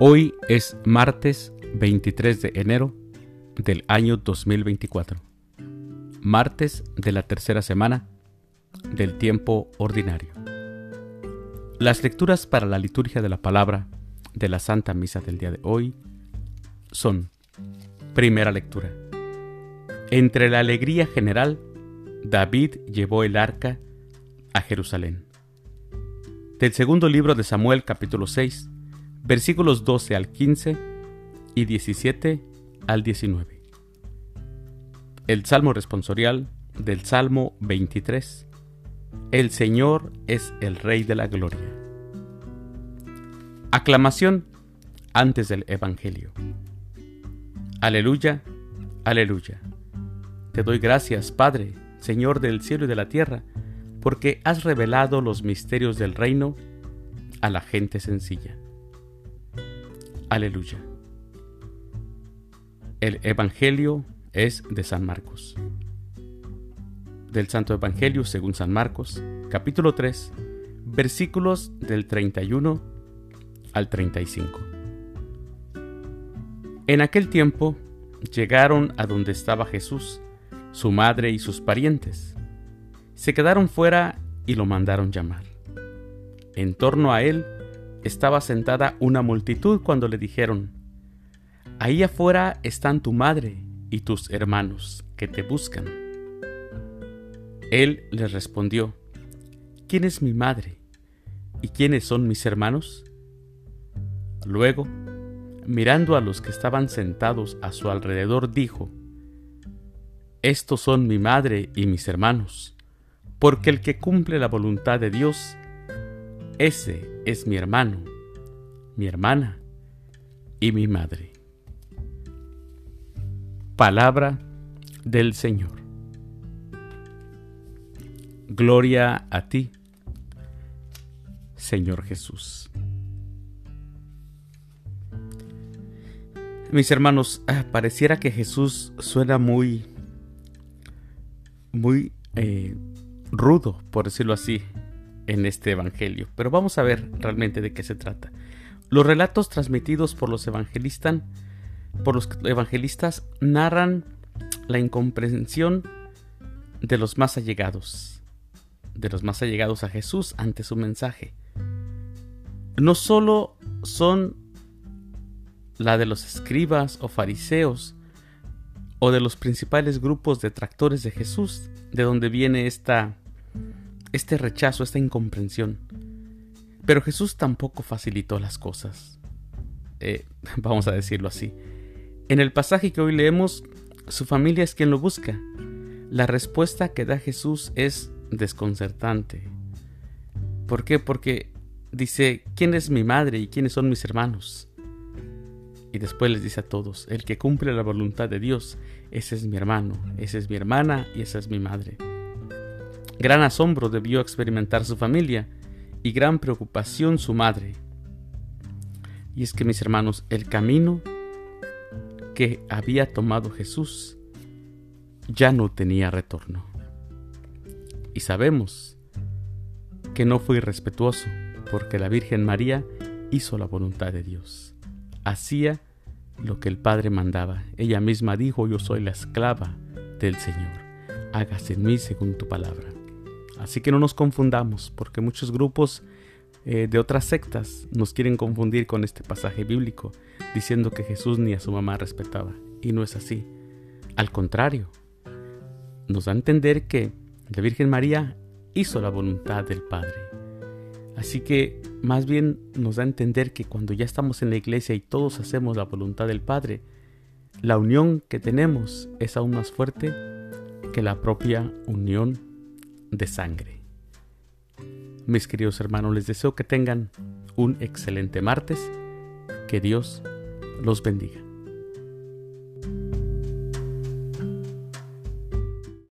Hoy es martes 23 de enero del año 2024, martes de la tercera semana del tiempo ordinario. Las lecturas para la liturgia de la palabra de la Santa Misa del día de hoy son, primera lectura, entre la alegría general, David llevó el arca a Jerusalén. Del segundo libro de Samuel capítulo 6, versículos 12 al 15 y 17 al 19. El Salmo responsorial del Salmo 23. El Señor es el Rey de la Gloria. Aclamación antes del Evangelio. Aleluya, aleluya. Te doy gracias, Padre, Señor del cielo y de la tierra, porque has revelado los misterios del reino a la gente sencilla. Aleluya. El Evangelio es de San Marcos. Del Santo Evangelio según San Marcos, capítulo 3, versículos del 31 al 35. En aquel tiempo llegaron a donde estaba Jesús, su madre y sus parientes. Se quedaron fuera y lo mandaron llamar. En torno a él estaba sentada una multitud cuando le dijeron, Ahí afuera están tu madre y tus hermanos que te buscan. Él les respondió, ¿quién es mi madre y quiénes son mis hermanos? Luego, mirando a los que estaban sentados a su alrededor, dijo, Estos son mi madre y mis hermanos, porque el que cumple la voluntad de Dios, ese es mi hermano, mi hermana y mi madre. Palabra del Señor. Gloria a ti, Señor Jesús. Mis hermanos, ah, pareciera que Jesús suena muy, muy eh, rudo, por decirlo así, en este Evangelio. Pero vamos a ver realmente de qué se trata. Los relatos transmitidos por los evangelistas, por los evangelistas narran la incomprensión de los más allegados, de los más allegados a Jesús ante su mensaje. No solo son la de los escribas o fariseos o de los principales grupos detractores de Jesús, de donde viene esta este rechazo, esta incomprensión. Pero Jesús tampoco facilitó las cosas. Eh, vamos a decirlo así. En el pasaje que hoy leemos, su familia es quien lo busca. La respuesta que da Jesús es desconcertante. ¿Por qué? Porque dice, ¿quién es mi madre y quiénes son mis hermanos? Y después les dice a todos, el que cumple la voluntad de Dios, ese es mi hermano, esa es mi hermana y esa es mi madre. Gran asombro debió experimentar su familia y gran preocupación su madre. Y es que mis hermanos, el camino que había tomado Jesús ya no tenía retorno. Y sabemos que no fue irrespetuoso, porque la Virgen María hizo la voluntad de Dios. Hacía lo que el Padre mandaba. Ella misma dijo, yo soy la esclava del Señor. Hágase en mí según tu palabra. Así que no nos confundamos, porque muchos grupos eh, de otras sectas nos quieren confundir con este pasaje bíblico, diciendo que Jesús ni a su mamá respetaba. Y no es así. Al contrario, nos da a entender que la Virgen María hizo la voluntad del Padre. Así que más bien nos da a entender que cuando ya estamos en la iglesia y todos hacemos la voluntad del Padre, la unión que tenemos es aún más fuerte que la propia unión de sangre. Mis queridos hermanos, les deseo que tengan un excelente martes. Que Dios los bendiga.